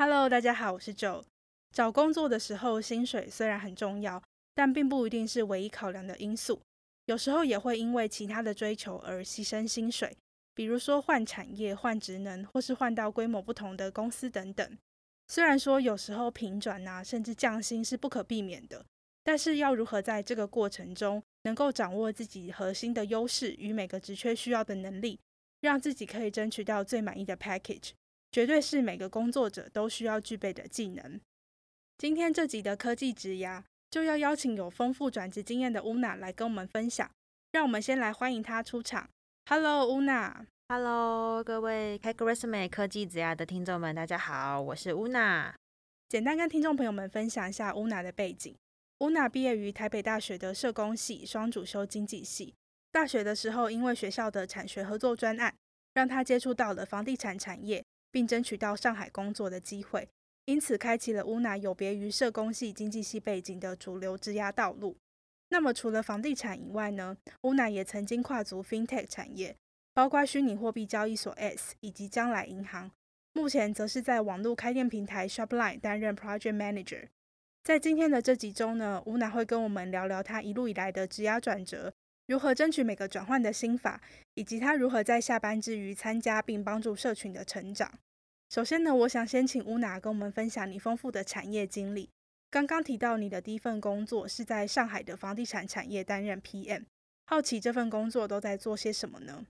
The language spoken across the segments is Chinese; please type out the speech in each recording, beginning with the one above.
Hello，大家好，我是 Joe。找工作的时候，薪水虽然很重要，但并不一定是唯一考量的因素。有时候也会因为其他的追求而牺牲薪水，比如说换产业、换职能，或是换到规模不同的公司等等。虽然说有时候平转啊，甚至降薪是不可避免的，但是要如何在这个过程中能够掌握自己核心的优势与每个职缺需要的能力，让自己可以争取到最满意的 package。绝对是每个工作者都需要具备的技能。今天这集的科技职涯就要邀请有丰富转职经验的 Una 来跟我们分享。让我们先来欢迎她出场。Hello，乌娜。Hello，各位 CakeResume 科技职涯的听众们，大家好，我是 Una。简单跟听众朋友们分享一下 Una 的背景。Una 毕业于台北大学的社工系，双主修经济系。大学的时候，因为学校的产学合作专案，让她接触到了房地产产业。并争取到上海工作的机会，因此开启了乌娜有别于社工系、经济系背景的主流职涯道路。那么除了房地产以外呢，乌娜也曾经跨足 FinTech 产业，包括虚拟货币交易所 S 以及将来银行。目前则是在网络开店平台 Shopline 担任 Project Manager。在今天的这集中呢，乌娜会跟我们聊聊她一路以来的职涯转折。如何争取每个转换的心法，以及他如何在下班之余参加并帮助社群的成长。首先呢，我想先请乌娜跟我们分享你丰富的产业经历。刚刚提到你的第一份工作是在上海的房地产产业担任 PM，好奇这份工作都在做些什么呢？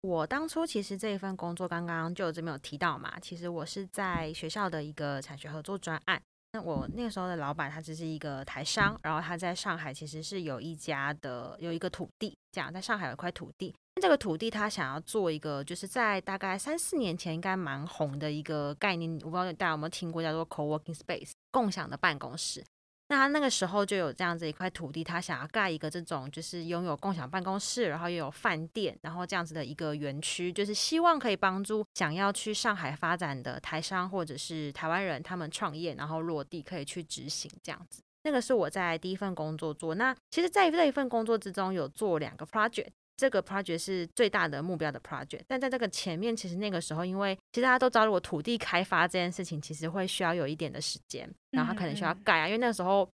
我当初其实这一份工作刚刚就这边有提到嘛，其实我是在学校的一个产学合作专案。我那个时候的老板，他只是一个台商，然后他在上海其实是有一家的，有一个土地，这样在上海有一块土地。这个土地他想要做一个，就是在大概三四年前应该蛮红的一个概念，我不知道大家有没有听过，叫做 co-working space，共享的办公室。那他那个时候就有这样子一块土地，他想要盖一个这种就是拥有共享办公室，然后又有饭店，然后这样子的一个园区，就是希望可以帮助想要去上海发展的台商或者是台湾人，他们创业然后落地可以去执行这样子。那个是我在第一份工作做。那其实在这一份工作之中有做两个 project。这个 project 是最大的目标的 project，但在这个前面，其实那个时候，因为其实大家都知道，我土地开发这件事情，其实会需要有一点的时间，然后他可能需要盖啊，因为那个时候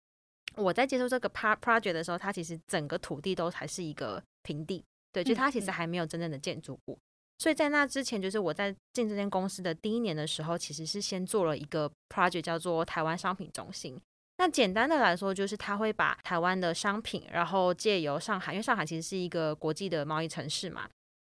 我在接受这个 project 的时候，它其实整个土地都还是一个平地，对，就它其实还没有真正的建筑物，所以在那之前，就是我在进这间公司的第一年的时候，其实是先做了一个 project 叫做台湾商品中心。那简单的来说，就是他会把台湾的商品，然后借由上海，因为上海其实是一个国际的贸易城市嘛，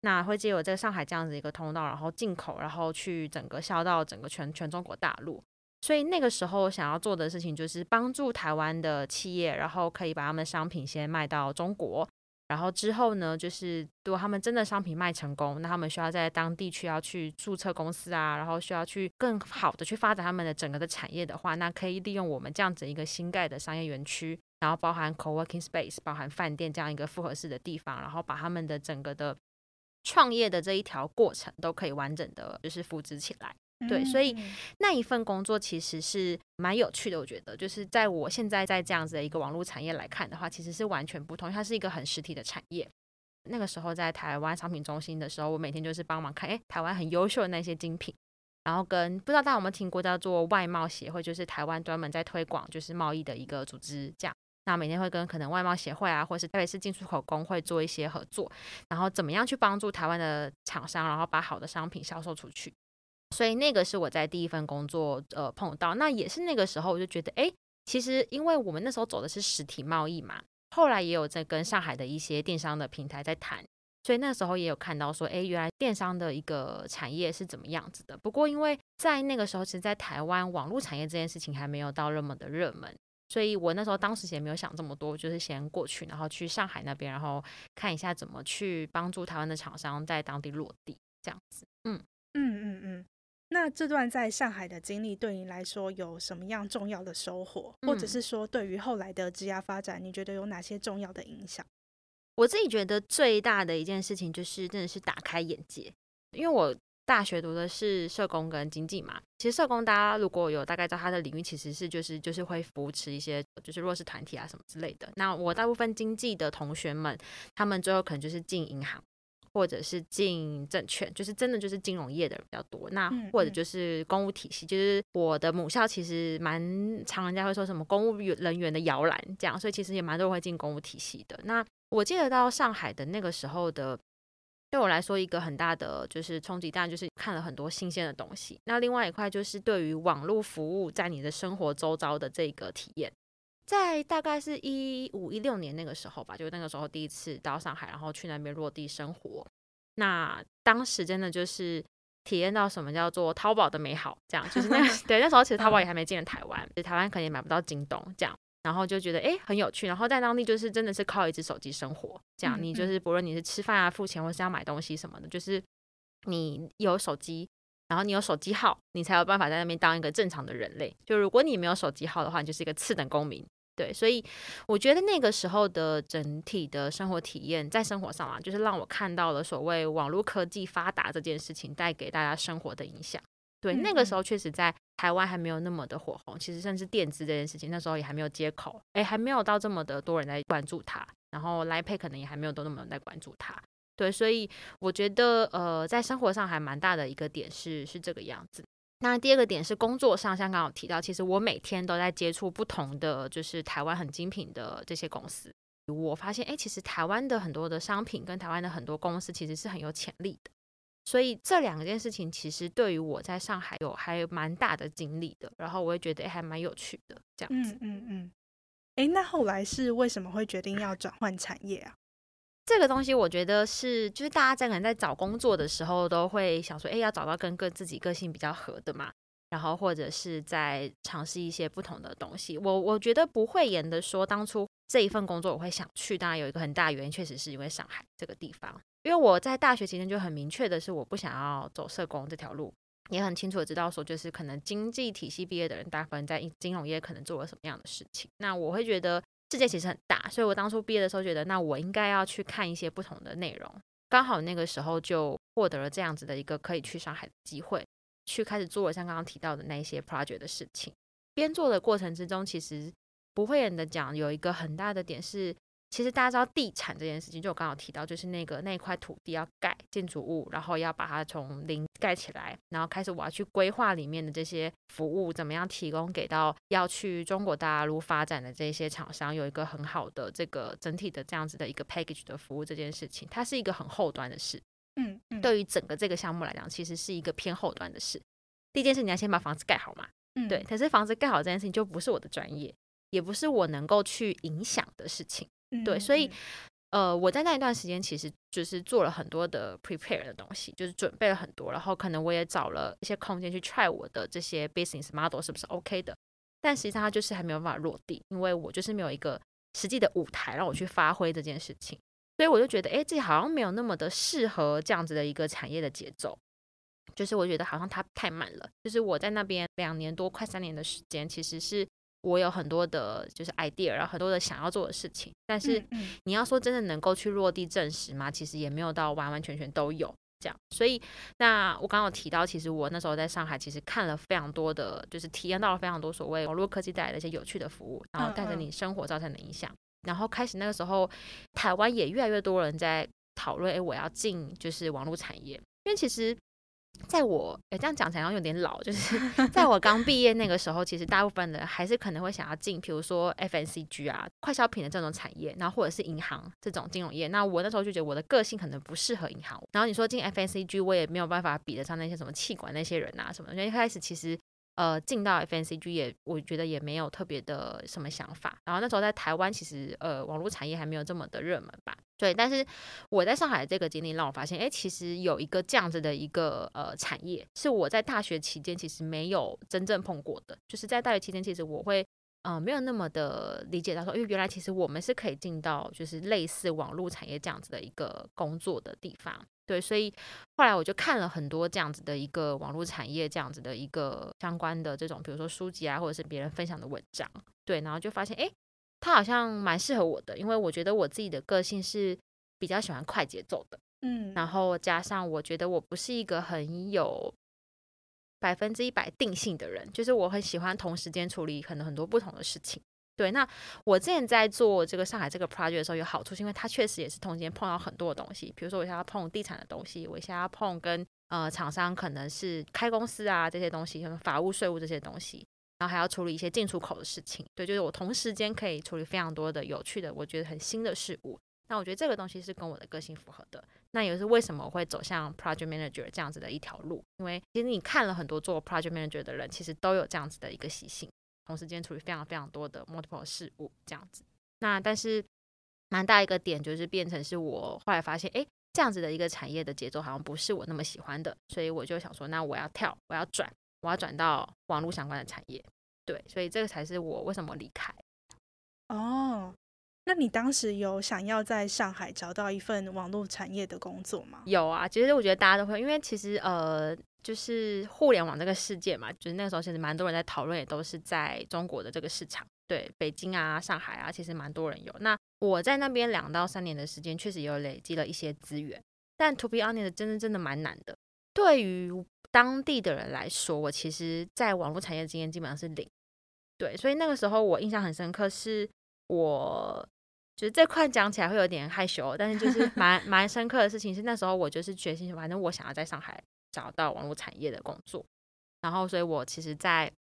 那会借由在上海这样子一个通道，然后进口，然后去整个销到整个全全中国大陆。所以那个时候想要做的事情，就是帮助台湾的企业，然后可以把他们商品先卖到中国。然后之后呢，就是如果他们真的商品卖成功，那他们需要在当地区要去注册公司啊，然后需要去更好的去发展他们的整个的产业的话，那可以利用我们这样子一个新盖的商业园区，然后包含 co-working space，包含饭店这样一个复合式的地方，然后把他们的整个的创业的这一条过程都可以完整的就是复制起来。对，所以那一份工作其实是蛮有趣的，我觉得，就是在我现在在这样子的一个网络产业来看的话，其实是完全不同，它是一个很实体的产业。那个时候在台湾商品中心的时候，我每天就是帮忙看，哎，台湾很优秀的那些精品，然后跟不知道大家有没有听过叫做外贸协会，就是台湾专门在推广就是贸易的一个组织，这样。那每天会跟可能外贸协会啊，或是特别是进出口工会做一些合作，然后怎么样去帮助台湾的厂商，然后把好的商品销售出去。所以那个是我在第一份工作呃碰到，那也是那个时候我就觉得，哎，其实因为我们那时候走的是实体贸易嘛，后来也有在跟上海的一些电商的平台在谈，所以那时候也有看到说，哎，原来电商的一个产业是怎么样子的。不过因为在那个时候，其实，在台湾网络产业这件事情还没有到那么的热门，所以我那时候当时也没有想这么多，就是先过去，然后去上海那边，然后看一下怎么去帮助台湾的厂商在当地落地。这样子。嗯嗯嗯嗯。那这段在上海的经历对你来说有什么样重要的收获，嗯、或者是说对于后来的职业发展，你觉得有哪些重要的影响？我自己觉得最大的一件事情就是真的是打开眼界，因为我大学读的是社工跟经济嘛。其实社工大家如果有大概知道它的领域，其实是就是就是会扶持一些就是弱势团体啊什么之类的。那我大部分经济的同学们，他们最后可能就是进银行。或者是进证券，就是真的就是金融业的人比较多。那或者就是公务体系，就是我的母校其实蛮常，人家会说什么公务人员的摇篮这样，所以其实也蛮多人会进公务体系的。那我记得到上海的那个时候的，对我来说一个很大的就是冲击，当然就是看了很多新鲜的东西。那另外一块就是对于网络服务在你的生活周遭的这个体验。在大概是一五一六年那个时候吧，就那个时候第一次到上海，然后去那边落地生活。那当时真的就是体验到什么叫做淘宝的美好，这样就是那 对那时候其实淘宝也还没进入台湾，就台湾可能也买不到京东这样，然后就觉得哎很有趣，然后在当地就是真的是靠一只手机生活，这样你就是不论你是吃饭啊、付钱或是要买东西什么的，就是你有手机。然后你有手机号，你才有办法在那边当一个正常的人类。就如果你没有手机号的话，你就是一个次等公民。对，所以我觉得那个时候的整体的生活体验，在生活上啊，就是让我看到了所谓网络科技发达这件事情带给大家生活的影响。对，那个时候确实在台湾还没有那么的火红，其实甚至电子这件事情那时候也还没有接口，哎，还没有到这么的多人在关注它。然后 Line Pay 可能也还没有都那么多人在关注它。对，所以我觉得，呃，在生活上还蛮大的一个点是是这个样子。那第二个点是工作上，像刚刚有提到，其实我每天都在接触不同的，就是台湾很精品的这些公司。我发现，哎，其实台湾的很多的商品跟台湾的很多公司其实是很有潜力的。所以这两件事情其实对于我在上海有还蛮大的经历的。然后我也觉得，还蛮有趣的这样子。嗯嗯嗯。哎，那后来是为什么会决定要转换产业啊？这个东西我觉得是，就是大家在可能在找工作的时候都会想说，哎，要找到跟个自己个性比较合的嘛，然后或者是在尝试一些不同的东西。我我觉得不会严的说，当初这一份工作我会想去，当然有一个很大原因，确实是因为上海这个地方。因为我在大学期间就很明确的是，我不想要走社工这条路，也很清楚的知道说，就是可能经济体系毕业的人，大部分在金融业可能做了什么样的事情。那我会觉得。世界其实很大，所以我当初毕业的时候觉得，那我应该要去看一些不同的内容。刚好那个时候就获得了这样子的一个可以去上海的机会，去开始做了像刚刚提到的那些 project 的事情。边做的过程之中，其实不会演的讲，有一个很大的点是。其实大家知道地产这件事情，就我刚刚提到，就是那个那块土地要盖建筑物，然后要把它从零盖起来，然后开始我要去规划里面的这些服务，怎么样提供给到要去中国大陆发展的这些厂商，有一个很好的这个整体的这样子的一个 package 的服务这件事情，它是一个很后端的事。嗯，嗯，对于整个这个项目来讲，其实是一个偏后端的事。第一件事你要先把房子盖好嘛。嗯，对。可是房子盖好这件事情就不是我的专业，也不是我能够去影响的事情。对，所以，呃，我在那一段时间其实就是做了很多的 prepare 的东西，就是准备了很多，然后可能我也找了一些空间去 try 我的这些 business model 是不是 OK 的，但实际上它就是还没有办法落地，因为我就是没有一个实际的舞台让我去发挥这件事情，所以我就觉得，哎，自己好像没有那么的适合这样子的一个产业的节奏，就是我觉得好像它太慢了，就是我在那边两年多快三年的时间，其实是。我有很多的，就是 idea，然后很多的想要做的事情，但是你要说真的能够去落地证实吗？其实也没有到完完全全都有这样。所以，那我刚刚有提到，其实我那时候在上海，其实看了非常多的，就是体验到了非常多所谓网络科技带来的一些有趣的服务，然后带着你生活造成的影响。然后开始那个时候，台湾也越来越多人在讨论，哎，我要进就是网络产业，因为其实。在我诶，这样讲起来好像有点老，就是 在我刚毕业那个时候，其实大部分的还是可能会想要进，比如说 F N C G 啊、快消品的这种产业，然后或者是银行这种金融业。那我那时候就觉得我的个性可能不适合银行。然后你说进 F N C G 我也没有办法比得上那些什么气管那些人啊什么的。因为一开始其实。呃，进到 FNCG 也，我觉得也没有特别的什么想法。然后那时候在台湾，其实呃，网络产业还没有这么的热门吧。对，但是我在上海这个经历让我发现，哎，其实有一个这样子的一个呃产业，是我在大学期间其实没有真正碰过的。就是在大学期间，其实我会嗯、没有那么的理解到说，因为原来其实我们是可以进到就是类似网络产业这样子的一个工作的地方。对，所以后来我就看了很多这样子的一个网络产业这样子的一个相关的这种，比如说书籍啊，或者是别人分享的文章。对，然后就发现，哎，它好像蛮适合我的，因为我觉得我自己的个性是比较喜欢快节奏的，嗯，然后加上我觉得我不是一个很有百分之一百定性的人，就是我很喜欢同时间处理可能很多不同的事情。对，那我之前在做这个上海这个 project 的时候，有好处是因为它确实也是同时间碰到很多的东西，比如说我现在要碰地产的东西，我现在要碰跟呃厂商可能是开公司啊这些东西，什么法务、税务这些东西，然后还要处理一些进出口的事情。对，就是我同时间可以处理非常多的有趣的，我觉得很新的事物。那我觉得这个东西是跟我的个性符合的。那也是为什么我会走向 project manager 这样子的一条路，因为其实你看了很多做 project manager 的人，其实都有这样子的一个习性。同时间处理非常非常多的 multiple 事物这样子，那但是蛮大一个点就是变成是我后来发现，哎，这样子的一个产业的节奏好像不是我那么喜欢的，所以我就想说，那我要跳，我要转，我要转到网络相关的产业，对，所以这个才是我为什么离开。哦，那你当时有想要在上海找到一份网络产业的工作吗？有啊，其实我觉得大家都会，因为其实呃。就是互联网这个世界嘛，就是那个时候其实蛮多人在讨论，也都是在中国的这个市场，对，北京啊、上海啊，其实蛮多人有。那我在那边两到三年的时间，确实有累积了一些资源，但 to be honest，真的真的蛮难的。对于当地的人来说，我其实在网络产业经验基本上是零，对，所以那个时候我印象很深刻，是我觉得这块讲起来会有点害羞，但是就是蛮 蛮深刻的事情是那时候我就是决心，反正我想要在上海。找到网络产业的工作，然后，所以我其实，在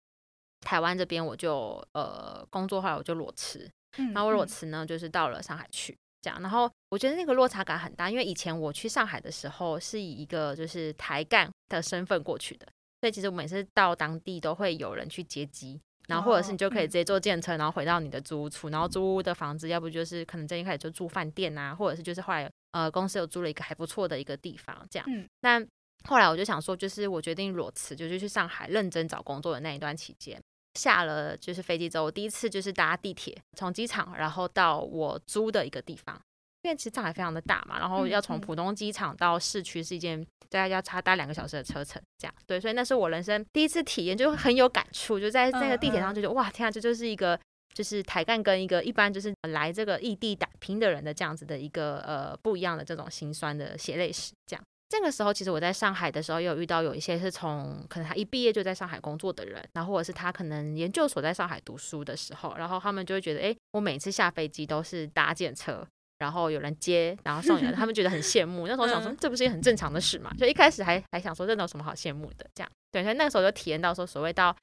台湾这边，我就呃工作后来我就裸辞，然后我裸辞呢，就是到了上海去，这样，然后我觉得那个落差感很大，因为以前我去上海的时候是以一个就是台干的身份过去的，所以其实我每次到当地都会有人去接机，然后或者是你就可以直接坐电车，然后回到你的租屋处，然后租屋的房子，要不就是可能最一开始就住饭店啊，或者是就是后来呃公司有租了一个还不错的一个地方，这样，但。后来我就想说，就是我决定裸辞，就是去上海认真找工作的那一段期间，下了就是飞机之后，我第一次就是搭地铁从机场，然后到我租的一个地方，因为其实上海非常的大嘛，然后要从浦东机场到市区是一件大概要差搭两个小时的车程，这样。对，所以那是我人生第一次体验，就很有感触，就在那个地铁上就觉得哇，天啊，这就是一个就是台干跟一个一般就是来这个异地打拼的人的这样子的一个呃不一样的这种心酸的血泪史，这样。这个时候，其实我在上海的时候，也有遇到有一些是从可能他一毕业就在上海工作的人，然后或者是他可能研究所在上海读书的时候，然后他们就会觉得，哎，我每次下飞机都是搭建车，然后有人接，然后送你来，他们觉得很羡慕。那时候想说，这不是一个很正常的事嘛？就一开始还还想说，这有什么好羡慕的？这样，对，所以那个时候就体验到说，所谓到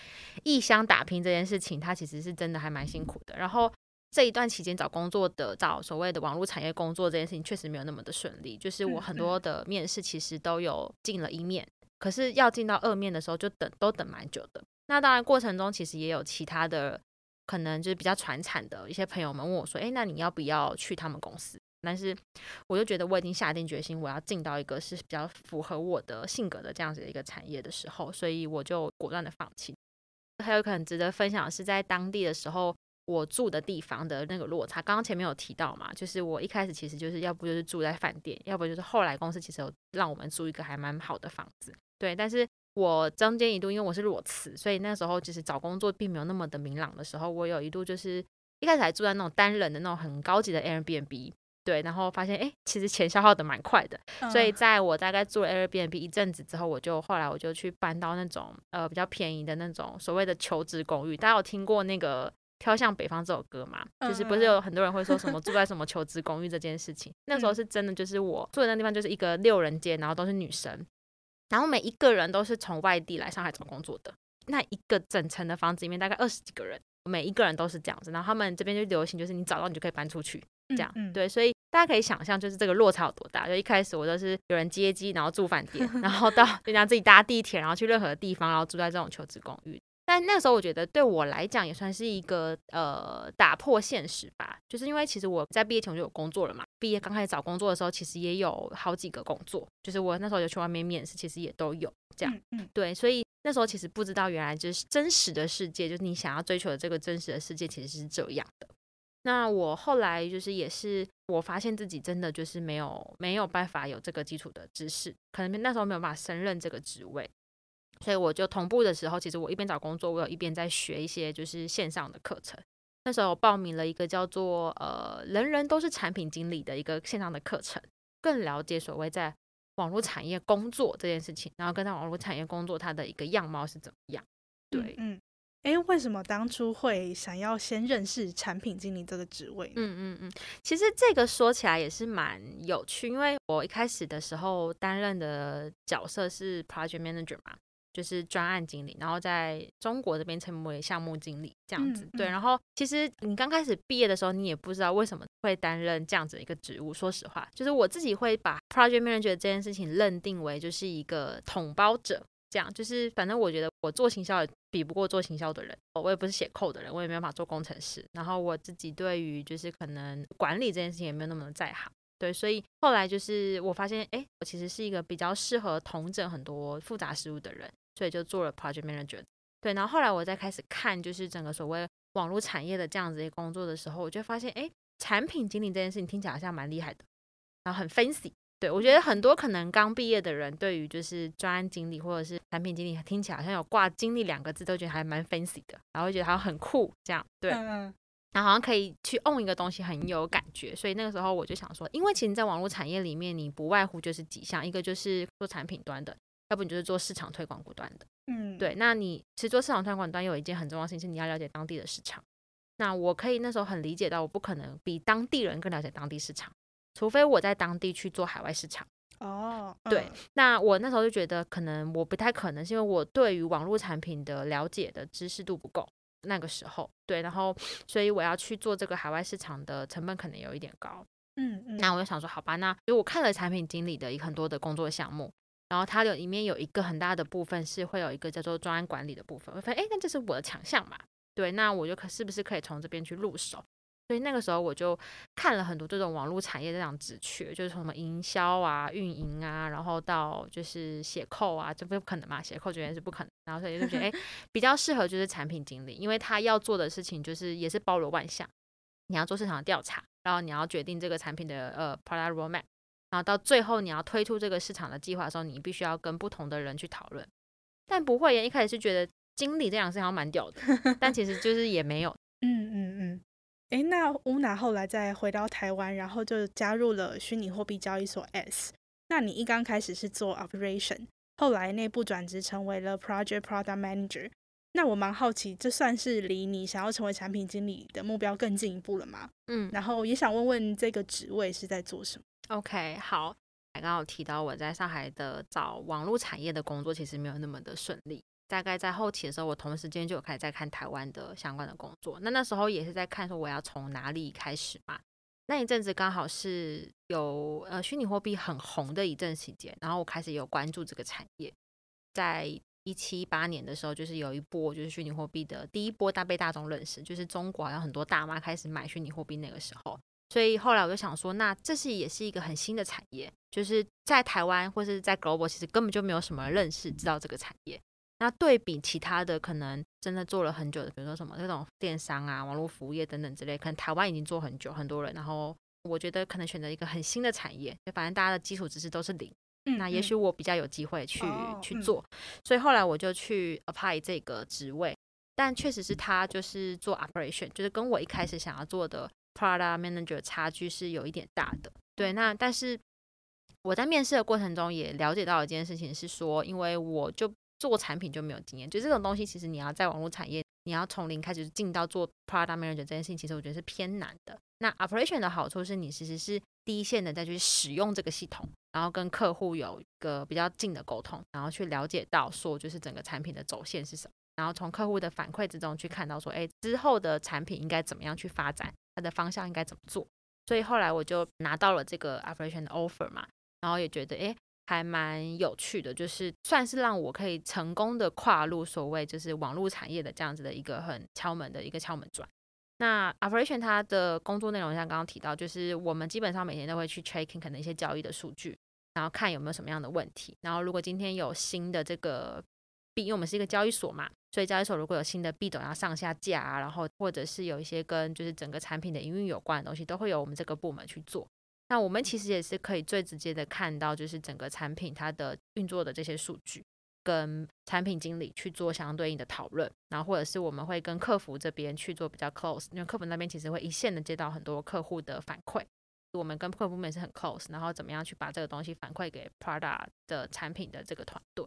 异乡打拼这件事情，它其实是真的还蛮辛苦的。然后。这一段期间找工作的，找所谓的网络产业工作这件事情确实没有那么的顺利，就是我很多的面试其实都有进了一面，可是要进到二面的时候就等都等蛮久的。那当然过程中其实也有其他的可能就是比较传产的一些朋友们问我说，诶，那你要不要去他们公司？但是我就觉得我已经下定决心我要进到一个是比较符合我的性格的这样子的一个产业的时候，所以我就果断的放弃。还有可能值得分享的是在当地的时候。我住的地方的那个落差，刚刚前面有提到嘛，就是我一开始其实就是要不就是住在饭店，要不就是后来公司其实有让我们租一个还蛮好的房子，对。但是我中间一度因为我是裸辞，所以那时候其实找工作并没有那么的明朗的时候，我有一度就是一开始还住在那种单人的那种很高级的 Airbnb，对，然后发现哎，其实钱消耗的蛮快的，所以在我大概住了 Airbnb 一阵子之后，我就后来我就去搬到那种呃比较便宜的那种所谓的求职公寓，大家有听过那个？飘向北方这首歌嘛，就是不是有很多人会说什么住在什么求职公寓这件事情？那时候是真的，就是我住的那地方就是一个六人间，然后都是女生，然后每一个人都是从外地来上海找工作的。那一个整层的房子里面大概二十几个人，每一个人都是这样子。然后他们这边就流行，就是你找到你就可以搬出去，这样对。所以大家可以想象，就是这个落差有多大。就一开始我都是有人接机，然后住饭店，然后到 人家自己搭地铁，然后去任何地方，然后住在这种求职公寓。但那时候我觉得对我来讲也算是一个呃打破现实吧，就是因为其实我在毕业前我就有工作了嘛，毕业刚开始找工作的时候，其实也有好几个工作，就是我那时候有去外面面试，其实也都有这样，嗯。对，所以那时候其实不知道，原来就是真实的世界，就是你想要追求的这个真实的世界，其实是这样的。那我后来就是也是，我发现自己真的就是没有没有办法有这个基础的知识，可能那时候没有办法胜任这个职位，所以我就同步的时候，其实我一边找工作，我有一边在学一些就是线上的课程。那时候我报名了一个叫做呃“人人都是产品经理”的一个线上的课程，更了解所谓在网络产业工作这件事情，然后跟在网络产业工作它的一个样貌是怎么样？对，嗯，哎、嗯，为什么当初会想要先认识产品经理这个职位？嗯嗯嗯，其实这个说起来也是蛮有趣，因为我一开始的时候担任的角色是 project manager 嘛。就是专案经理，然后在中国这边成为项目经理这样子。对，然后其实你刚开始毕业的时候，你也不知道为什么会担任这样子一个职务。说实话，就是我自己会把 project manager 这件事情认定为就是一个统包者，这样就是反正我觉得我做行销也比不过做行销的人，我也不是写 code 的人，我也没有办法做工程师。然后我自己对于就是可能管理这件事情也没有那么的在行。对，所以后来就是我发现，哎，我其实是一个比较适合统整很多复杂事务的人。所以就做了 project manager，对，然后后来我再开始看，就是整个所谓网络产业的这样子一个工作的时候，我就发现，哎，产品经理这件事情听起来好像蛮厉害的，然后很 fancy。对，我觉得很多可能刚毕业的人，对于就是专案经理或者是产品经理，听起来好像有挂经理两个字，都觉得还蛮 fancy 的，然后会觉得好像很酷这样。对，然后好像可以去 own 一个东西，很有感觉。所以那个时候我就想说，因为其实在网络产业里面，你不外乎就是几项，一个就是做产品端的。要不你就是做市场推广端的，嗯，对。那你其实做市场推广端有一件很重要的事情，是你要了解当地的市场。那我可以那时候很理解到，我不可能比当地人更了解当地市场，除非我在当地去做海外市场。哦，对。嗯、那我那时候就觉得，可能我不太可能，是因为我对于网络产品的了解的知识度不够。那个时候，对，然后所以我要去做这个海外市场的成本可能有一点高。嗯嗯。那我就想说，好吧，那因为我看了产品经理的一很多的工作项目。然后它的里面有一个很大的部分是会有一个叫做专案管理的部分，我发现哎，那这是我的强项嘛？对，那我就可是不是可以从这边去入手？所以那个时候我就看了很多这种网络产业这样职缺，就是从什么营销啊、运营啊，然后到就是写扣啊，这不可能嘛？写扣绝对是不可能。然后所以就觉得哎，比较适合就是产品经理，因为他要做的事情就是也是包罗万象，你要做市场的调查，然后你要决定这个产品的呃 product roadmap。然后到最后，你要推出这个市场的计划的时候，你必须要跟不同的人去讨论。但不会，一开始是觉得经理这样是好像蛮屌的，但其实就是也没有。嗯嗯嗯。诶，那乌娜后来再回到台湾，然后就加入了虚拟货币交易所 S。那你一刚开始是做 operation，后来内部转职成为了 project product manager。那我蛮好奇，这算是离你想要成为产品经理的目标更进一步了吗？嗯。然后也想问问这个职位是在做什么？OK，好。刚刚有提到我在上海的找网络产业的工作，其实没有那么的顺利。大概在后期的时候，我同时间就有开始在看台湾的相关的工作。那那时候也是在看说我要从哪里开始嘛。那一阵子刚好是有呃虚拟货币很红的一阵时间，然后我开始有关注这个产业。在一七一八年的时候，就是有一波就是虚拟货币的第一波大被大众认识，就是中国好像很多大妈开始买虚拟货币那个时候。所以后来我就想说，那这是也是一个很新的产业，就是在台湾或是在 Global，其实根本就没有什么人认识知道这个产业。那对比其他的可能真的做了很久的，比如说什么这种电商啊、网络服务业等等之类，可能台湾已经做很久，很多人。然后我觉得可能选择一个很新的产业，就反正大家的基础知识都是零。嗯，那也许我比较有机会去、哦、去做。所以后来我就去 apply 这个职位，但确实是他就是做 operation，就是跟我一开始想要做的。Product Manager 差距是有一点大的，对。那但是我在面试的过程中也了解到一件事情是说，因为我就做产品就没有经验，就这种东西其实你要在网络产业，你要从零开始进到做 Product Manager 这件事情，其实我觉得是偏难的。那 Operation 的好处是你其实是第一线的再去使用这个系统，然后跟客户有一个比较近的沟通，然后去了解到说就是整个产品的走线是什么，然后从客户的反馈之中去看到说，哎，之后的产品应该怎么样去发展。它的方向应该怎么做？所以后来我就拿到了这个 operation 的 offer 嘛，然后也觉得诶还蛮有趣的，就是算是让我可以成功的跨入所谓就是网络产业的这样子的一个很敲门的一个敲门砖。那 operation 它的工作内容像刚刚提到，就是我们基本上每天都会去 checking 可能一些交易的数据，然后看有没有什么样的问题，然后如果今天有新的这个，因为我们是一个交易所嘛，所以交易所如果有新的币种要上下架啊，然后或者是有一些跟就是整个产品的营运有关的东西，都会有我们这个部门去做。那我们其实也是可以最直接的看到，就是整个产品它的运作的这些数据，跟产品经理去做相对应的讨论，然后或者是我们会跟客服这边去做比较 close，因为客服那边其实会一线的接到很多客户的反馈，我们跟客服部门是很 close，然后怎么样去把这个东西反馈给 Prada 的产品的这个团队。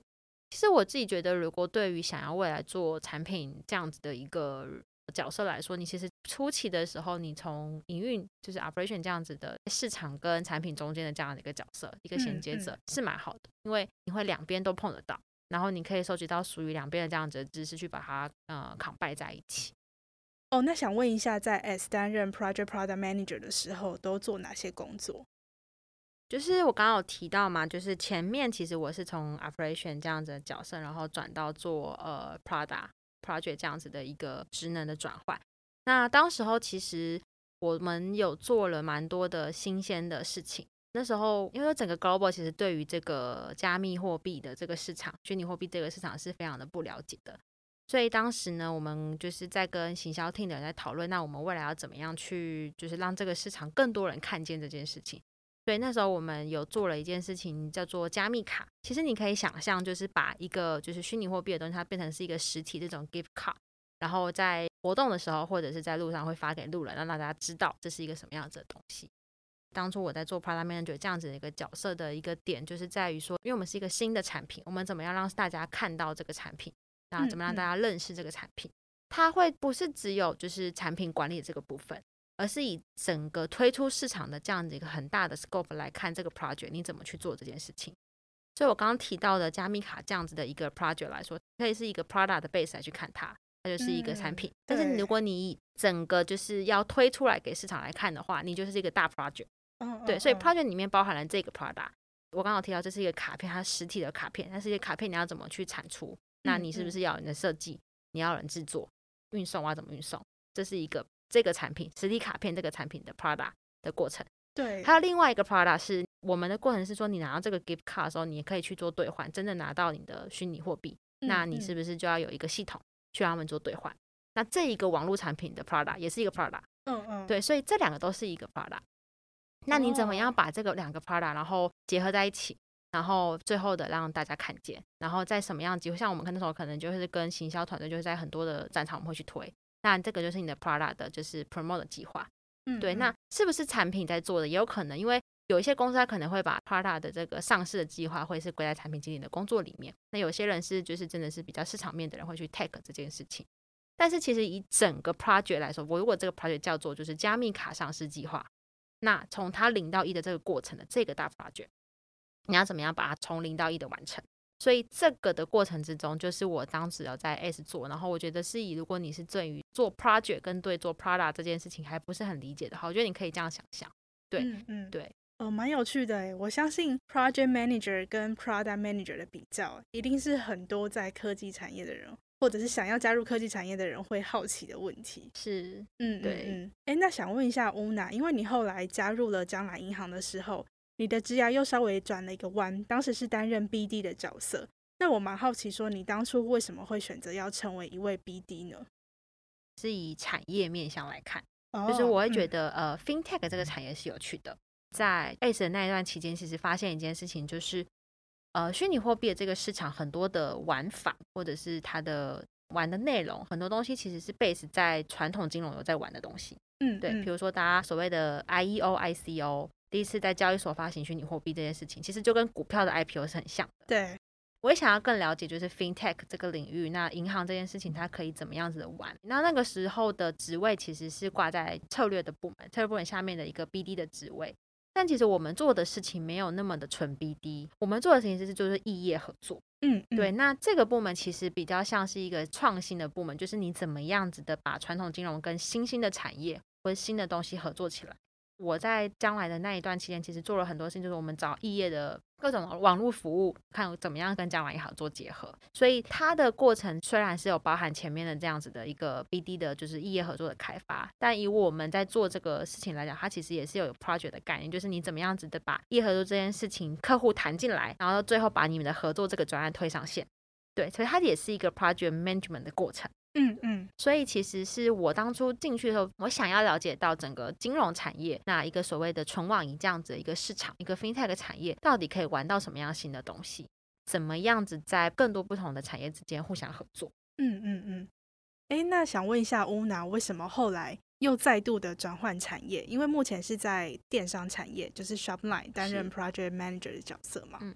其实我自己觉得，如果对于想要未来做产品这样子的一个角色来说，你其实初期的时候，你从营运就是 operation 这样子的市场跟产品中间的这样的一个角色，一个衔接者、嗯嗯、是蛮好的，因为你会两边都碰得到，然后你可以收集到属于两边的这样子的知识，去把它呃 combine 在一起。哦，那想问一下，在 S 担任 project product manager 的时候，都做哪些工作？就是我刚刚有提到嘛，就是前面其实我是从 operation 这样子的角色，然后转到做呃 Prada。project 这样子的一个职能的转换，那当时候其实我们有做了蛮多的新鲜的事情。那时候因为整个 global 其实对于这个加密货币的这个市场、虚拟货币这个市场是非常的不了解的，所以当时呢，我们就是在跟行销 team 的人在讨论，那我们未来要怎么样去，就是让这个市场更多人看见这件事情。对，那时候我们有做了一件事情，叫做加密卡。其实你可以想象，就是把一个就是虚拟货币的东西，它变成是一个实体这种 gift card，然后在活动的时候或者是在路上会发给路人，让大家知道这是一个什么样子的东西。当初我在做 product manager 这样子的一个角色的一个点，就是在于说，因为我们是一个新的产品，我们怎么样让大家看到这个产品，那怎么让大家认识这个产品？它会不是只有就是产品管理这个部分。而是以整个推出市场的这样子一个很大的 scope 来看这个 project，你怎么去做这件事情？所以我刚刚提到的加密卡这样子的一个 project 来说，可以是一个 product 的 base 来去看它，它就是一个产品。嗯、但是如果你以整个就是要推出来给市场来看的话，你就是一个大 project。嗯、对，所以 project 里面包含了这个 product。我刚刚提到这是一个卡片，它实体的卡片，但是一个卡片你要怎么去产出？那你是不是要有人的设计？你要有人制作、运送啊？怎么运送？这是一个。这个产品实体卡片这个产品的 product 的过程，对，还有另外一个 product 是我们的过程是说，你拿到这个 gift card 的时候，你可以去做兑换，真正拿到你的虚拟货币，嗯、那你是不是就要有一个系统去让他们做兑换？嗯、那这一个网络产品的 product 也是一个 product，嗯嗯，对，所以这两个都是一个 product。那你怎么样把这个两个 product 然后结合在一起，然后最后的让大家看见，然后在什么样机会？像我们看那时候可能就是跟行销团队，就是在很多的战场我们会去推。那这个就是你的 product 的就是 promote 的计划，嗯，对，那是不是产品在做的？也有可能，因为有一些公司它可能会把 product 的这个上市的计划会是归在产品经理的工作里面，那有些人是就是真的是比较市场面的人会去 take 这件事情，但是其实以整个 project 来说，我如果这个 project 叫做就是加密卡上市计划，那从它零到一的这个过程的这个大 project，你要怎么样把它从零到一的完成？所以这个的过程之中，就是我当时有在 S 做，然后我觉得是以如果你是对于做 project 跟对做 product 这件事情还不是很理解的话，我觉得你可以这样想象，对，嗯，嗯对，哦，蛮有趣的诶，我相信 project manager 跟 product manager 的比较，一定是很多在科技产业的人，或者是想要加入科技产业的人会好奇的问题。是，嗯，对，嗯，哎，那想问一下 Una，，因为你后来加入了将来银行的时候。你的职涯又稍微转了一个弯，当时是担任 BD 的角色。那我蛮好奇，说你当初为什么会选择要成为一位 BD 呢？是以产业面向来看，哦、就是我会觉得，嗯、呃，FinTech 这个产业是有趣的。在 ACE 的那一段期间，其实发现一件事情，就是呃，虚拟货币的这个市场很多的玩法，或者是它的玩的内容，很多东西其实是 base 在传统金融有在玩的东西。嗯，对，比如说大家所谓的 IEO、ICO。第一次在交易所发行虚拟货币这件事情，其实就跟股票的 IPO 是很像的。对，我也想要更了解，就是 FinTech 这个领域，那银行这件事情它可以怎么样子的玩？那那个时候的职位其实是挂在策略的部门，策略部门下面的一个 BD 的职位。但其实我们做的事情没有那么的纯 BD，我们做的事情是就是异业合作。嗯，对。那这个部门其实比较像是一个创新的部门，就是你怎么样子的把传统金融跟新兴的产业或者新的东西合作起来。我在将来的那一段期间，其实做了很多事情，就是我们找异业的各种网络服务，看怎么样跟将来银行做结合。所以它的过程虽然是有包含前面的这样子的一个 BD 的，就是异业合作的开发，但以我们在做这个事情来讲，它其实也是有 project 的概念，就是你怎么样子的把异合作这件事情客户谈进来，然后最后把你们的合作这个专案推上线。对，所以它也是一个 project management 的过程。嗯嗯，所以其实是我当初进去的时候，我想要了解到整个金融产业，那一个所谓的纯网银这样子的一个市场，一个 fintech 的产业，到底可以玩到什么样新的东西？怎么样子在更多不同的产业之间互相合作？嗯嗯嗯。哎，那想问一下乌娜，为什么后来又再度的转换产业？因为目前是在电商产业，就是 Shopline 担任 project manager 的角色嘛。嗯，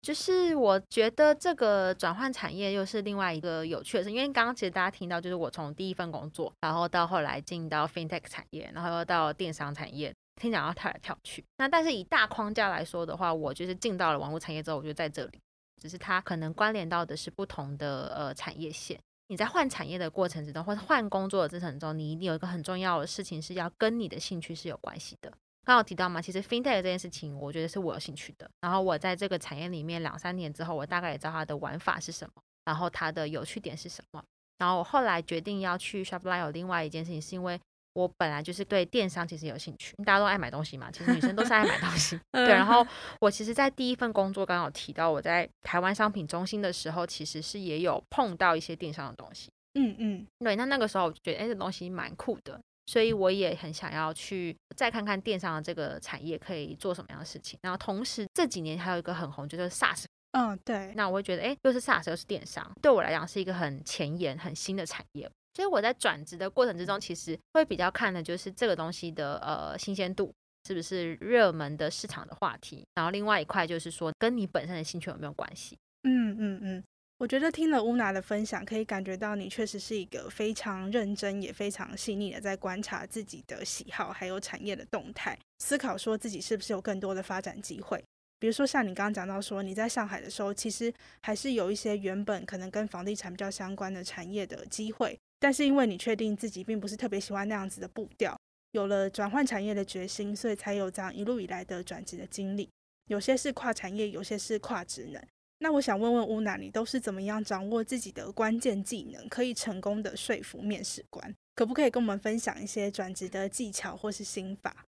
就是我觉得这个转换产业又是另外一个有趣的事，因为刚刚其实大家听到，就是我从第一份工作，然后到后来进到 fintech 产业，然后又到电商产业，听讲要跳来跳去。那但是以大框架来说的话，我就是进到了网络产业之后，我就在这里，只是它可能关联到的是不同的呃产业线。你在换产业的过程之中，或者换工作的过程中，你一定有一个很重要的事情是要跟你的兴趣是有关系的。刚刚有提到嘛，其实 FinTech 这件事情，我觉得是我有兴趣的。然后我在这个产业里面两三年之后，我大概也知道它的玩法是什么，然后它的有趣点是什么。然后我后来决定要去 Shopify，有另外一件事情是因为。我本来就是对电商其实有兴趣，大家都爱买东西嘛，其实女生都是爱买东西。对，然后我其实，在第一份工作刚刚有提到，我在台湾商品中心的时候，其实是也有碰到一些电商的东西。嗯嗯，对，那那个时候我就觉得，哎，这东西蛮酷的，所以我也很想要去再看看电商的这个产业可以做什么样的事情。然后同时这几年还有一个很红，就是 SaaS。嗯，对。那我会觉得，哎，又是 SaaS 又是电商，对我来讲是一个很前沿、很新的产业。所以我在转职的过程之中，其实会比较看的就是这个东西的呃新鲜度，是不是热门的市场的话题。然后另外一块就是说，跟你本身的兴趣有没有关系？嗯嗯嗯，我觉得听了乌娜的分享，可以感觉到你确实是一个非常认真也非常细腻的在观察自己的喜好，还有产业的动态，思考说自己是不是有更多的发展机会。比如说像你刚刚讲到说，你在上海的时候，其实还是有一些原本可能跟房地产比较相关的产业的机会。但是因为你确定自己并不是特别喜欢那样子的步调，有了转换产业的决心，所以才有这样一路以来的转职的经历。有些是跨产业，有些是跨职能。那我想问问乌娜，你都是怎么样掌握自己的关键技能，可以成功的说服面试官？可不可以跟我们分享一些转职的技巧或是心法？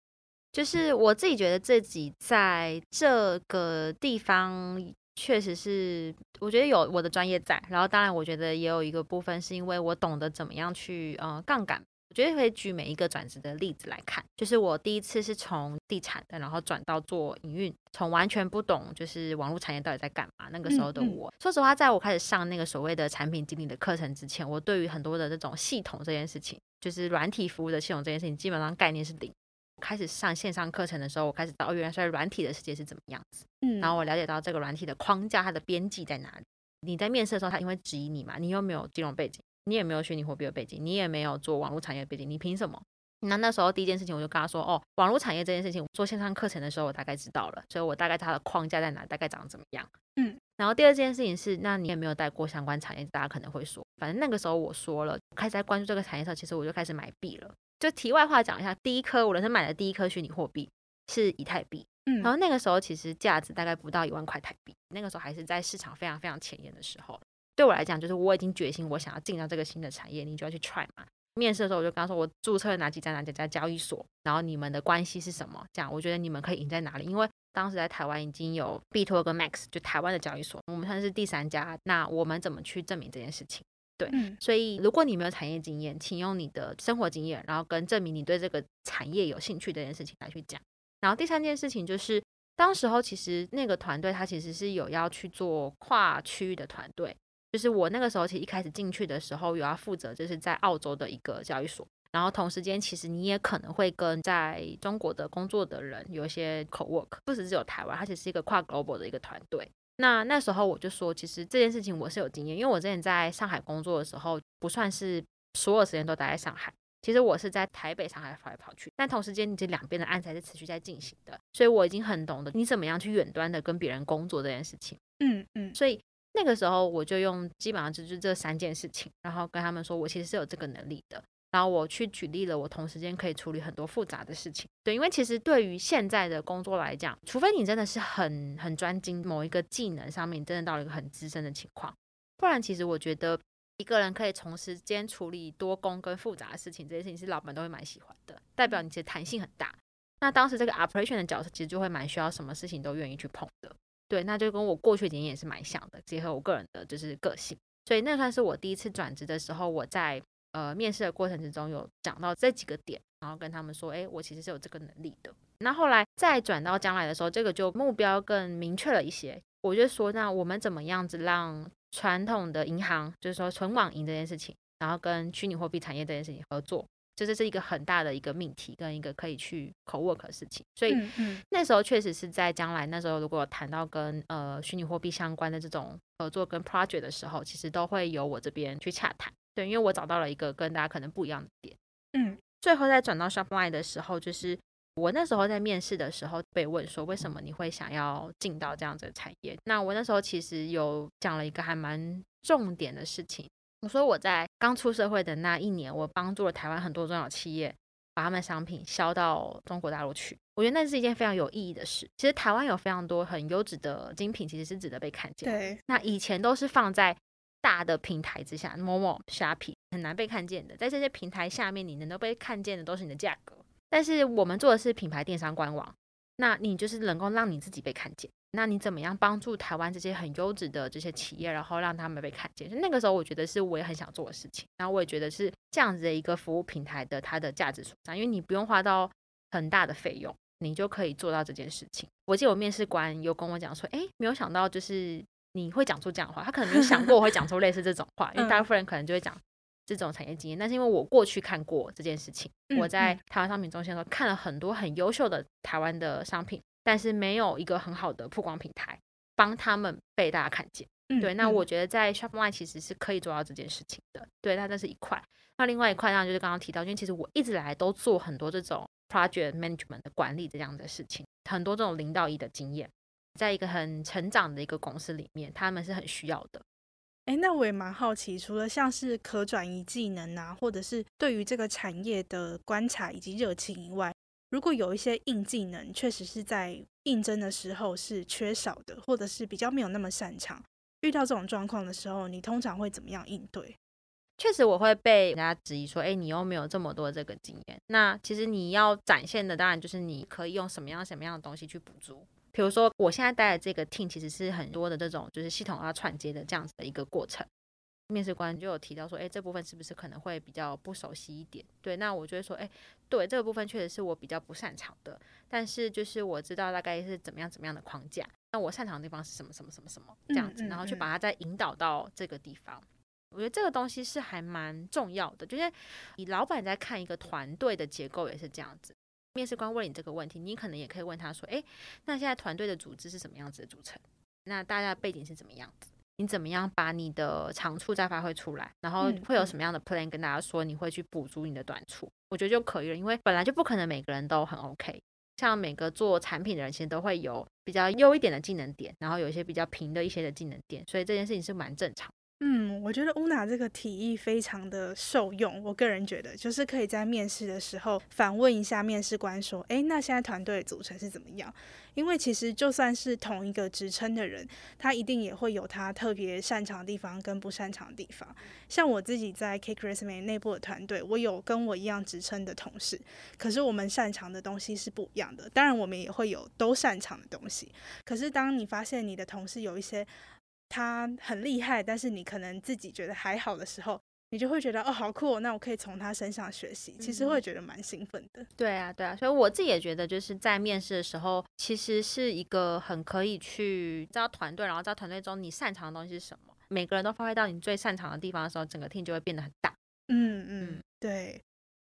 就是我自己觉得自己在这个地方。确实是，我觉得有我的专业在，然后当然我觉得也有一个部分是因为我懂得怎么样去呃杠杆。我觉得可以举每一个转职的例子来看，就是我第一次是从地产的，然后转到做营运，从完全不懂就是网络产业到底在干嘛，那个时候的我，说实话，在我开始上那个所谓的产品经理的课程之前，我对于很多的这种系统这件事情，就是软体服务的系统这件事情，基本上概念是零。开始上线上课程的时候，我开始到原来说软体的世界是怎么样子，嗯，然后我了解到这个软体的框架，它的边际在哪里。你在面试的时候，他因为质疑你嘛，你又没有金融背景，你也没有虚拟货币的背景，你也没有做网络产业的背景，你凭什么？那那时候第一件事情，我就跟他说，哦，网络产业这件事情，做线上课程的时候，我大概知道了，所以我大概它的框架在哪，大概长怎么样，嗯。然后第二件事情是，那你也没有带过相关产业，大家可能会说，反正那个时候我说了，开始在关注这个产业的时候，其实我就开始买币了。就题外话讲一下，第一颗我人生买的第一颗虚拟货币是以太币，嗯，然后那个时候其实价值大概不到一万块台币，那个时候还是在市场非常非常前沿的时候。对我来讲，就是我已经决心，我想要进到这个新的产业，你就要去 try 嘛。面试的时候我就跟他说，我注册了哪几家哪几家交易所，然后你们的关系是什么？这样我觉得你们可以赢在哪里？因为当时在台湾已经有 b t o 跟 Max，就台湾的交易所，我们算是第三家，那我们怎么去证明这件事情？对，所以如果你没有产业经验，请用你的生活经验，然后跟证明你对这个产业有兴趣这件事情来去讲。然后第三件事情就是，当时候其实那个团队他其实是有要去做跨区域的团队，就是我那个时候其实一开始进去的时候有要负责，就是在澳洲的一个交易所，然后同时间其实你也可能会跟在中国的工作的人有一些 co-work，不只是有台湾，它其实是一个跨 global 的一个团队。那那时候我就说，其实这件事情我是有经验，因为我之前在上海工作的时候，不算是所有时间都待在上海。其实我是在台北、上海跑来跑去，但同时间你这两边的案子还是持续在进行的，所以我已经很懂得你怎么样去远端的跟别人工作这件事情。嗯嗯，所以那个时候我就用基本上就是这三件事情，然后跟他们说我其实是有这个能力的。然后我去举例了，我同时间可以处理很多复杂的事情。对，因为其实对于现在的工作来讲，除非你真的是很很专精某一个技能上面，你真的到了一个很资深的情况，不然其实我觉得一个人可以同时间处理多工跟复杂的事情，这些事情是老板都会蛮喜欢的，代表你其实弹性很大。那当时这个 operation 的角色其实就会蛮需要什么事情都愿意去碰的。对，那就跟我过去经验也是蛮像的，结合我个人的就是个性，所以那算是我第一次转职的时候，我在呃面试的过程之中有讲到这几个点，然后跟他们说，哎，我其实是有这个能力的。那后来再转到将来的时候，这个就目标更明确了一些。我就说，那我们怎么样子让传统的银行，就是说纯网银这件事情，然后跟虚拟货币产业这件事情合作，这就是一个很大的一个命题跟一个可以去 co-work 的事情。所以那时候确实是在将来那时候，如果谈到跟呃虚拟货币相关的这种合作跟 project 的时候，其实都会由我这边去洽谈。对，因为我找到了一个跟大家可能不一样的点。嗯，最后再转到 Shopline 的时候，就是。我那时候在面试的时候被问说，为什么你会想要进到这样子的产业？那我那时候其实有讲了一个还蛮重点的事情。我说我在刚出社会的那一年，我帮助了台湾很多中小企业把他们商品销到中国大陆去。我觉得那是一件非常有意义的事。其实台湾有非常多很优质的精品，其实是值得被看见。对，那以前都是放在大的平台之下某某虾皮、很难被看见的。在这些平台下面，你能够被看见的都是你的价格。但是我们做的是品牌电商官网，那你就是能够让你自己被看见。那你怎么样帮助台湾这些很优质的这些企业，然后让他们被看见？就那个时候，我觉得是我也很想做的事情。然后我也觉得是这样子的一个服务平台的它的价值所在，因为你不用花到很大的费用，你就可以做到这件事情。我记得我面试官有跟我讲说，哎，没有想到就是你会讲出这样的话，他可能没有想过我会讲出类似这种话，因为大部分人可能就会讲。这种产业经验，但是因为我过去看过这件事情，嗯、我在台湾商品中心的时候看了很多很优秀的台湾的商品，但是没有一个很好的曝光平台帮他们被大家看见。嗯、对，那我觉得在 Shopify 其实是可以做到这件事情的。对，那这是一块。那另外一块呢，就是刚刚提到，因为其实我一直来都做很多这种 project management 的管理这样的事情，很多这种零到一的经验，在一个很成长的一个公司里面，他们是很需要的。哎，那我也蛮好奇，除了像是可转移技能啊，或者是对于这个产业的观察以及热情以外，如果有一些硬技能，确实是在应征的时候是缺少的，或者是比较没有那么擅长，遇到这种状况的时候，你通常会怎么样应对？确实，我会被人家质疑说，哎，你又没有这么多这个经验。那其实你要展现的，当然就是你可以用什么样什么样的东西去补足。比如说，我现在带的这个 team 其实是很多的这种就是系统要串接的这样子的一个过程。面试官就有提到说，哎，这部分是不是可能会比较不熟悉一点？对，那我就会说，哎，对，这个部分确实是我比较不擅长的。但是就是我知道大概是怎么样怎么样的框架，那我擅长的地方是什么什么什么什么这样子，然后去把它再引导到这个地方。我觉得这个东西是还蛮重要的，就是你老板在看一个团队的结构也是这样子。面试官问你这个问题，你可能也可以问他说：“诶，那现在团队的组织是什么样子的组成？那大家的背景是怎么样子？你怎么样把你的长处再发挥出来？然后会有什么样的 plan 跟大家说？你会去补足你的短处？我觉得就可以了，因为本来就不可能每个人都很 OK。像每个做产品的人，其实都会有比较优一点的技能点，然后有一些比较平的一些的技能点，所以这件事情是蛮正常。”嗯，我觉得乌娜这个提议非常的受用。我个人觉得，就是可以在面试的时候反问一下面试官说：“诶，那现在团队组成是怎么样？”因为其实就算是同一个职称的人，他一定也会有他特别擅长的地方跟不擅长的地方。像我自己在 CakeResume 内部的团队，我有跟我一样职称的同事，可是我们擅长的东西是不一样的。当然，我们也会有都擅长的东西。可是当你发现你的同事有一些他很厉害，但是你可能自己觉得还好的时候，你就会觉得哦，好酷哦，那我可以从他身上学习，其实会觉得蛮兴奋的。对啊，对啊，所以我自己也觉得，就是在面试的时候，其实是一个很可以去知道团队，然后知道团队中你擅长的东西是什么，每个人都发挥到你最擅长的地方的时候，整个 team 就会变得很大。嗯嗯，对。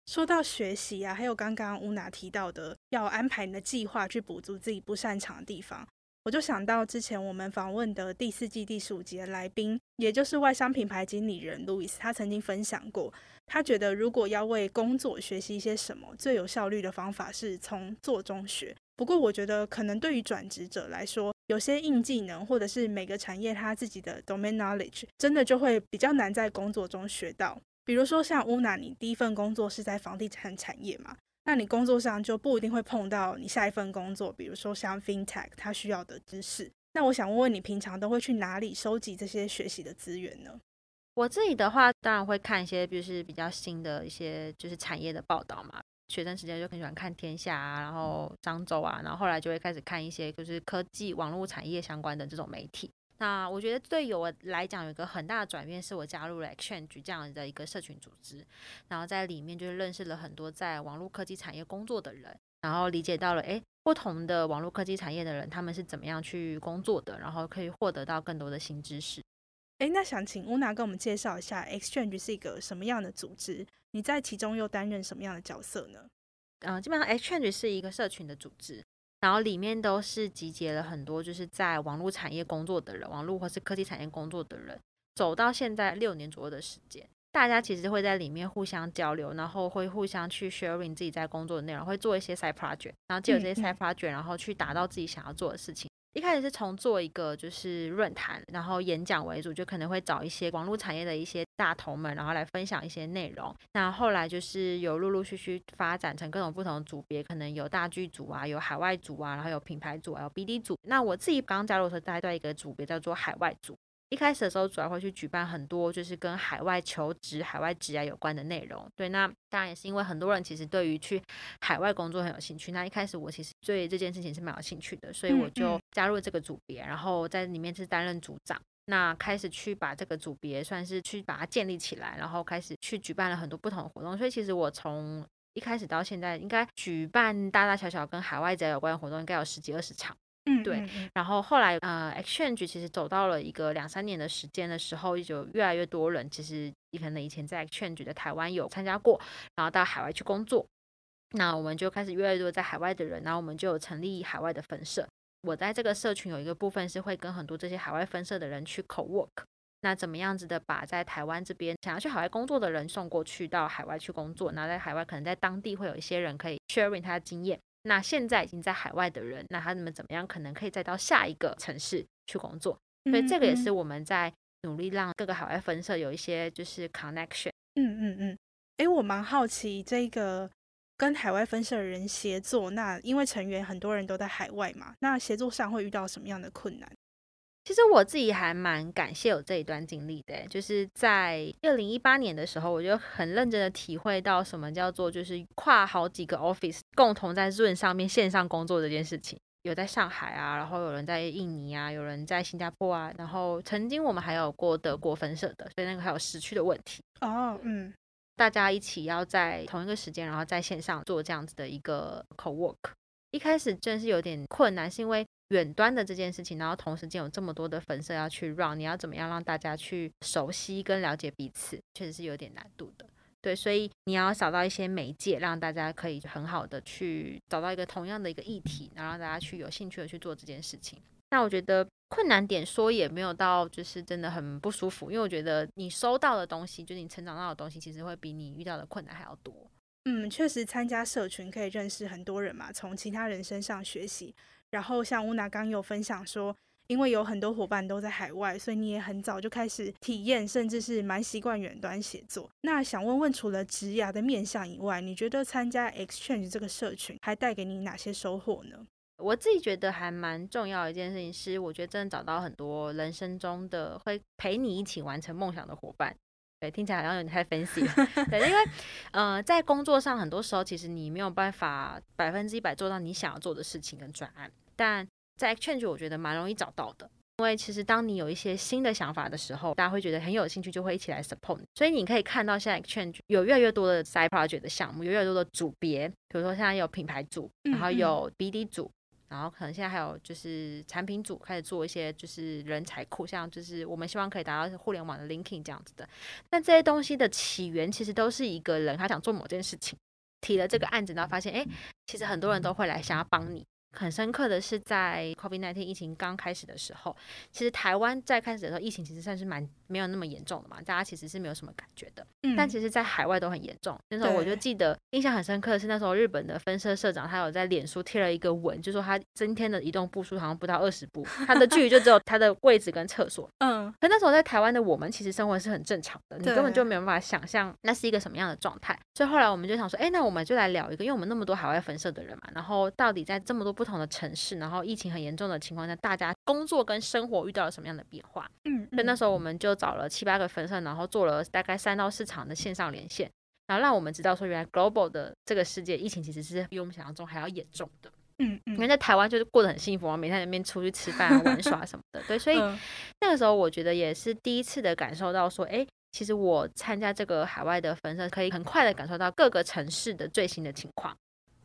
说到学习啊，还有刚刚乌娜提到的，要安排你的计划去补足自己不擅长的地方。我就想到之前我们访问的第四季第十五集的来宾，也就是外商品牌经理人路易斯，他曾经分享过，他觉得如果要为工作学习一些什么，最有效率的方法是从做中学。不过我觉得可能对于转职者来说，有些硬技能或者是每个产业他自己的 domain knowledge，真的就会比较难在工作中学到。比如说像乌娜，你第一份工作是在房地产产业嘛？那你工作上就不一定会碰到你下一份工作，比如说像 FinTech，它需要的知识。那我想问问你，平常都会去哪里收集这些学习的资源呢？我自己的话，当然会看一些，就是比较新的一些就是产业的报道嘛。学生时间就很喜欢看天下啊，然后商周啊，然后后来就会开始看一些就是科技网络产业相关的这种媒体。那我觉得对于我来讲，有一个很大的转变，是我加入了 Exchange 这样的一个社群组织，然后在里面就是认识了很多在网络科技产业工作的人，然后理解到了，诶，不同的网络科技产业的人他们是怎么样去工作的，然后可以获得到更多的新知识。诶，那想请乌娜跟我们介绍一下 Exchange 是一个什么样的组织？你在其中又担任什么样的角色呢？嗯、呃，基本上 Exchange 是一个社群的组织。然后里面都是集结了很多就是在网络产业工作的人，网络或是科技产业工作的人，走到现在六年左右的时间，大家其实会在里面互相交流，然后会互相去 sharing 自己在工作的内容，会做一些 side project，然后借由这些 side project，然后去达到自己想要做的事情。一开始是从做一个就是论坛，然后演讲为主，就可能会找一些网络产业的一些大头们，然后来分享一些内容。那后来就是有陆陆续续发展成各种不同的组别，可能有大剧组啊，有海外组啊，然后有品牌组，还有 BD 组。那我自己刚加入的时候，大概在一个组别叫做海外组。一开始的时候，主要会去举办很多就是跟海外求职、海外职涯有关的内容。对，那当然也是因为很多人其实对于去海外工作很有兴趣。那一开始我其实对这件事情是蛮有兴趣的，所以我就加入了这个组别，然后在里面是担任组长。那开始去把这个组别算是去把它建立起来，然后开始去举办了很多不同的活动。所以其实我从一开始到现在，应该举办大大小小跟海外职涯有关的活动，应该有十几二十场。嗯，对。然后后来，呃，Exchange 其实走到了一个两三年的时间的时候，就越来越多人，其实你可能以前在 Exchange 的台湾有参加过，然后到海外去工作。那我们就开始越来越多在海外的人，然后我们就有成立海外的分社。我在这个社群有一个部分是会跟很多这些海外分社的人去 co-work。那怎么样子的把在台湾这边想要去海外工作的人送过去到海外去工作？那在海外可能在当地会有一些人可以 sharing 他的经验。那现在已经在海外的人，那他们怎么样？可能可以再到下一个城市去工作，所以这个也是我们在努力让各个海外分社有一些就是 connection。嗯嗯嗯。哎、嗯嗯，我蛮好奇这个跟海外分社的人协作，那因为成员很多人都在海外嘛，那协作上会遇到什么样的困难？其实我自己还蛮感谢有这一段经历的，就是在二零一八年的时候，我就很认真的体会到什么叫做就是跨好几个 office 共同在 Zoom 上面线上工作这件事情。有在上海啊，然后有人在印尼啊，有人在新加坡啊，然后曾经我们还有过德国分社的，所以那个还有时区的问题。哦，嗯，大家一起要在同一个时间，然后在线上做这样子的一个 co work，一开始真的是有点困难，是因为。远端的这件事情，然后同时间有这么多的粉丝要去 run，你要怎么样让大家去熟悉跟了解彼此，确实是有点难度的。对，所以你要找到一些媒介，让大家可以很好的去找到一个同样的一个议题，然后让大家去有兴趣的去做这件事情。那我觉得困难点说也没有到，就是真的很不舒服，因为我觉得你收到的东西，就是你成长到的东西，其实会比你遇到的困难还要多。嗯，确实参加社群可以认识很多人嘛，从其他人身上学习。然后像乌娜刚有分享说，因为有很多伙伴都在海外，所以你也很早就开始体验，甚至是蛮习惯远端写作。那想问问，除了职涯的面向以外，你觉得参加 Exchange 这个社群还带给你哪些收获呢？我自己觉得还蛮重要的一件事情是，我觉得真的找到很多人生中的会陪你一起完成梦想的伙伴。对，听起来好像有点太 fancy 了。对，因为呃，在工作上很多时候，其实你没有办法百分之一百做到你想要做的事情跟专案，但在 Exchange 我觉得蛮容易找到的。因为其实当你有一些新的想法的时候，大家会觉得很有兴趣，就会一起来 support。所以你可以看到，现在 Exchange 有越来越多的 side project 的项目，有越来越多的组别，比如说现在有品牌组，然后有 BD 组。然后可能现在还有就是产品组开始做一些就是人才库，像就是我们希望可以达到互联网的 linking 这样子的。但这些东西的起源其实都是一个人他想做某件事情，提了这个案子，然后发现哎，其实很多人都会来想要帮你。很深刻的是，在 COVID-19 疫情刚开始的时候，其实台湾在开始的时候，疫情其实算是蛮没有那么严重的嘛，大家其实是没有什么感觉的。嗯。但其实，在海外都很严重。那时候我就记得印象很深刻的是，那时候日本的分社社长他有在脸书贴了一个文，就说他增添的移动步数好像不到二十步，他的距离就只有他的位置跟厕所。嗯。可那时候在台湾的我们，其实生活是很正常的，你根本就没有办法想象那是一个什么样的状态。所以后来我们就想说，哎，那我们就来聊一个，因为我们那么多海外分社的人嘛，然后到底在这么多不同的城市，然后疫情很严重的情况下，大家工作跟生活遇到了什么样的变化？嗯，所以那时候我们就找了七八个分社，然后做了大概三到四场的线上连线，然后让我们知道说，原来 global 的这个世界疫情其实是比我们想象中还要严重的。嗯嗯，因为在台湾就是过得很幸福啊，每天在那边出去吃饭啊、玩耍什么的。对，所以那个时候我觉得也是第一次的感受到说，哎，其实我参加这个海外的分社，可以很快的感受到各个城市的最新的情况。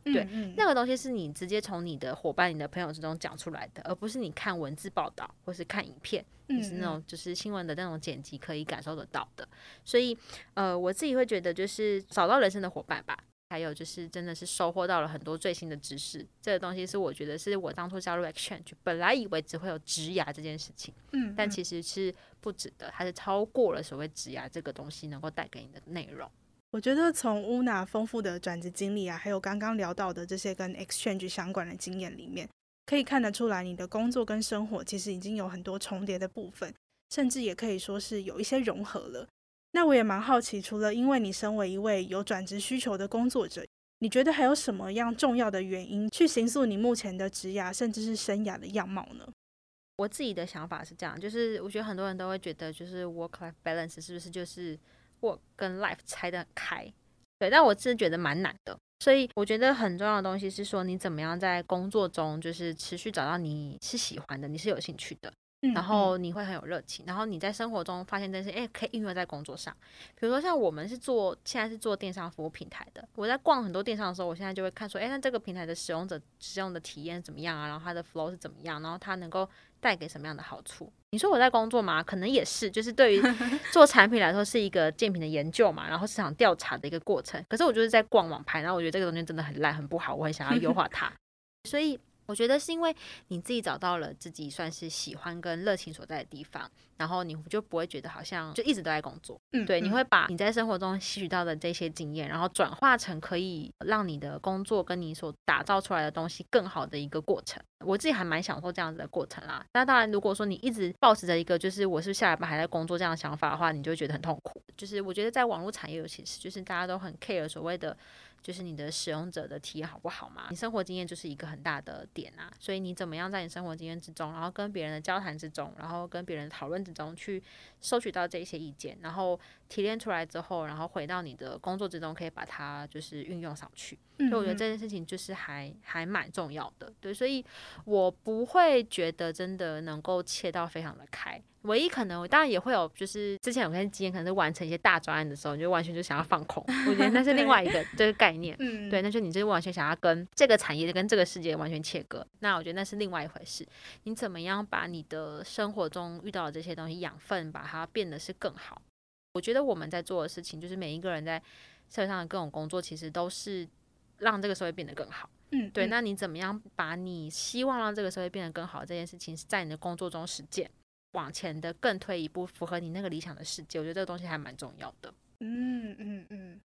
对，那个东西是你直接从你的伙伴、你的朋友之中讲出来的，而不是你看文字报道或是看影片，就是那种就是新闻的那种剪辑可以感受得到的。所以，呃，我自己会觉得就是找到人生的伙伴吧，还有就是真的是收获到了很多最新的知识。这个东西是我觉得是我当初加入 Exchange，本来以为只会有职涯这件事情，但其实是不止的，它是超过了所谓职涯这个东西能够带给你的内容。我觉得从乌娜丰富的转职经历啊，还有刚刚聊到的这些跟 exchange 相关的经验里面，可以看得出来，你的工作跟生活其实已经有很多重叠的部分，甚至也可以说是有一些融合了。那我也蛮好奇，除了因为你身为一位有转职需求的工作者，你觉得还有什么样重要的原因去形塑你目前的职涯甚至是生涯的样貌呢？我自己的想法是这样，就是我觉得很多人都会觉得，就是 work-life balance 是不是就是我跟 life 拆得很开，对，但我是觉得蛮难的，所以我觉得很重要的东西是说，你怎么样在工作中就是持续找到你是喜欢的，你是有兴趣的。然后你会很有热情，然后你在生活中发现这些，哎，可以应用在工作上。比如说像我们是做，现在是做电商服务平台的。我在逛很多电商的时候，我现在就会看说，哎，那这个平台的使用者使用的体验怎么样啊？然后它的 flow 是怎么样？然后它能够带给什么样的好处？你说我在工作吗？可能也是，就是对于 做产品来说是一个竞品的研究嘛，然后市场调查的一个过程。可是我就是在逛网拍，然后我觉得这个东西真的很烂，很不好，我很想要优化它，所以。我觉得是因为你自己找到了自己算是喜欢跟热情所在的地方，然后你就不会觉得好像就一直都在工作。嗯，对，你会把你在生活中吸取到的这些经验，然后转化成可以让你的工作跟你所打造出来的东西更好的一个过程。我自己还蛮享受这样子的过程啦。那当然，如果说你一直保持着一个就是我是下了班还在工作这样的想法的话，你就会觉得很痛苦。就是我觉得在网络产业尤其是，就是大家都很 care 所谓的。就是你的使用者的体验好不好嘛？你生活经验就是一个很大的点啊，所以你怎么样在你生活经验之中，然后跟别人的交谈之中，然后跟别人讨论之中去收取到这些意见，然后提炼出来之后，然后回到你的工作之中，可以把它就是运用上去。所以我觉得这件事情就是还还蛮重要的，对，所以我不会觉得真的能够切到非常的开。唯一可能，我当然也会有，就是之前有跟经验，可能是完成一些大专案的时候，你就完全就想要放空。我觉得那是另 外一个这个概念，嗯，对，那就你就是完全想要跟这个产业、跟这个世界完全切割。那我觉得那是另外一回事。你怎么样把你的生活中遇到的这些东西养分，把它变得是更好？我觉得我们在做的事情，就是每一个人在社会上的各种工作，其实都是让这个社会变得更好。嗯，对。那你怎么样把你希望让这个社会变得更好这件事情，是在你的工作中实践？往前的更退一步，符合你那个理想的世界，我觉得这个东西还蛮重要的。嗯嗯嗯。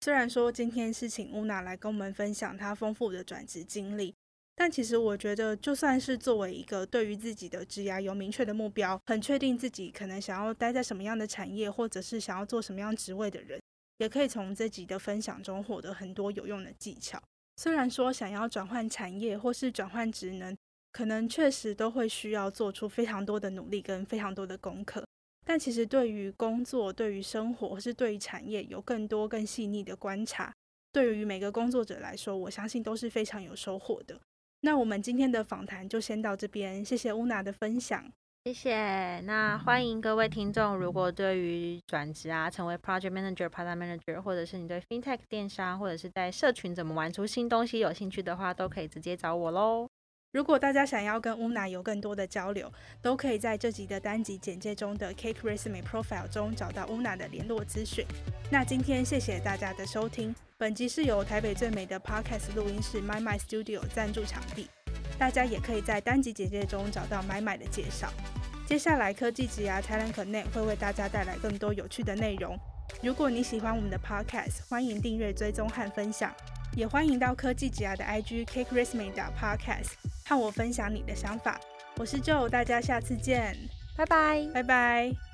虽然说今天是请乌娜来跟我们分享她丰富的转职经历，但其实我觉得，就算是作为一个对于自己的职涯有明确的目标，很确定自己可能想要待在什么样的产业，或者是想要做什么样职位的人，也可以从自己的分享中获得很多有用的技巧。虽然说想要转换产业或是转换职能，可能确实都会需要做出非常多的努力跟非常多的功课，但其实对于工作、对于生活或是对于产业有更多更细腻的观察，对于每个工作者来说，我相信都是非常有收获的。那我们今天的访谈就先到这边，谢谢乌娜的分享，谢谢。那欢迎各位听众，如果对于转职啊，成为 project manager、product manager，或者是你对 fintech 电商，或者是在社群怎么玩出新东西有兴趣的话，都可以直接找我喽。如果大家想要跟 Una 有更多的交流，都可以在这集的单集简介中的 Cake Resume Profile 中找到 Una 的联络资讯。那今天谢谢大家的收听，本集是由台北最美的 Podcast 录音室 MicMind Studio 赞助场地，大家也可以在单集简介中找到 MicMind 的介绍。接下来科技职涯 Talent Connect 会为大家带来更多有趣的内容。如果你喜欢我们的 Podcast，欢迎订阅、追踪和分享，也欢迎到科技职涯的 IG Cake Resume Podcast。和我分享你的想法，我是 Joe，大家下次见，拜拜，拜拜。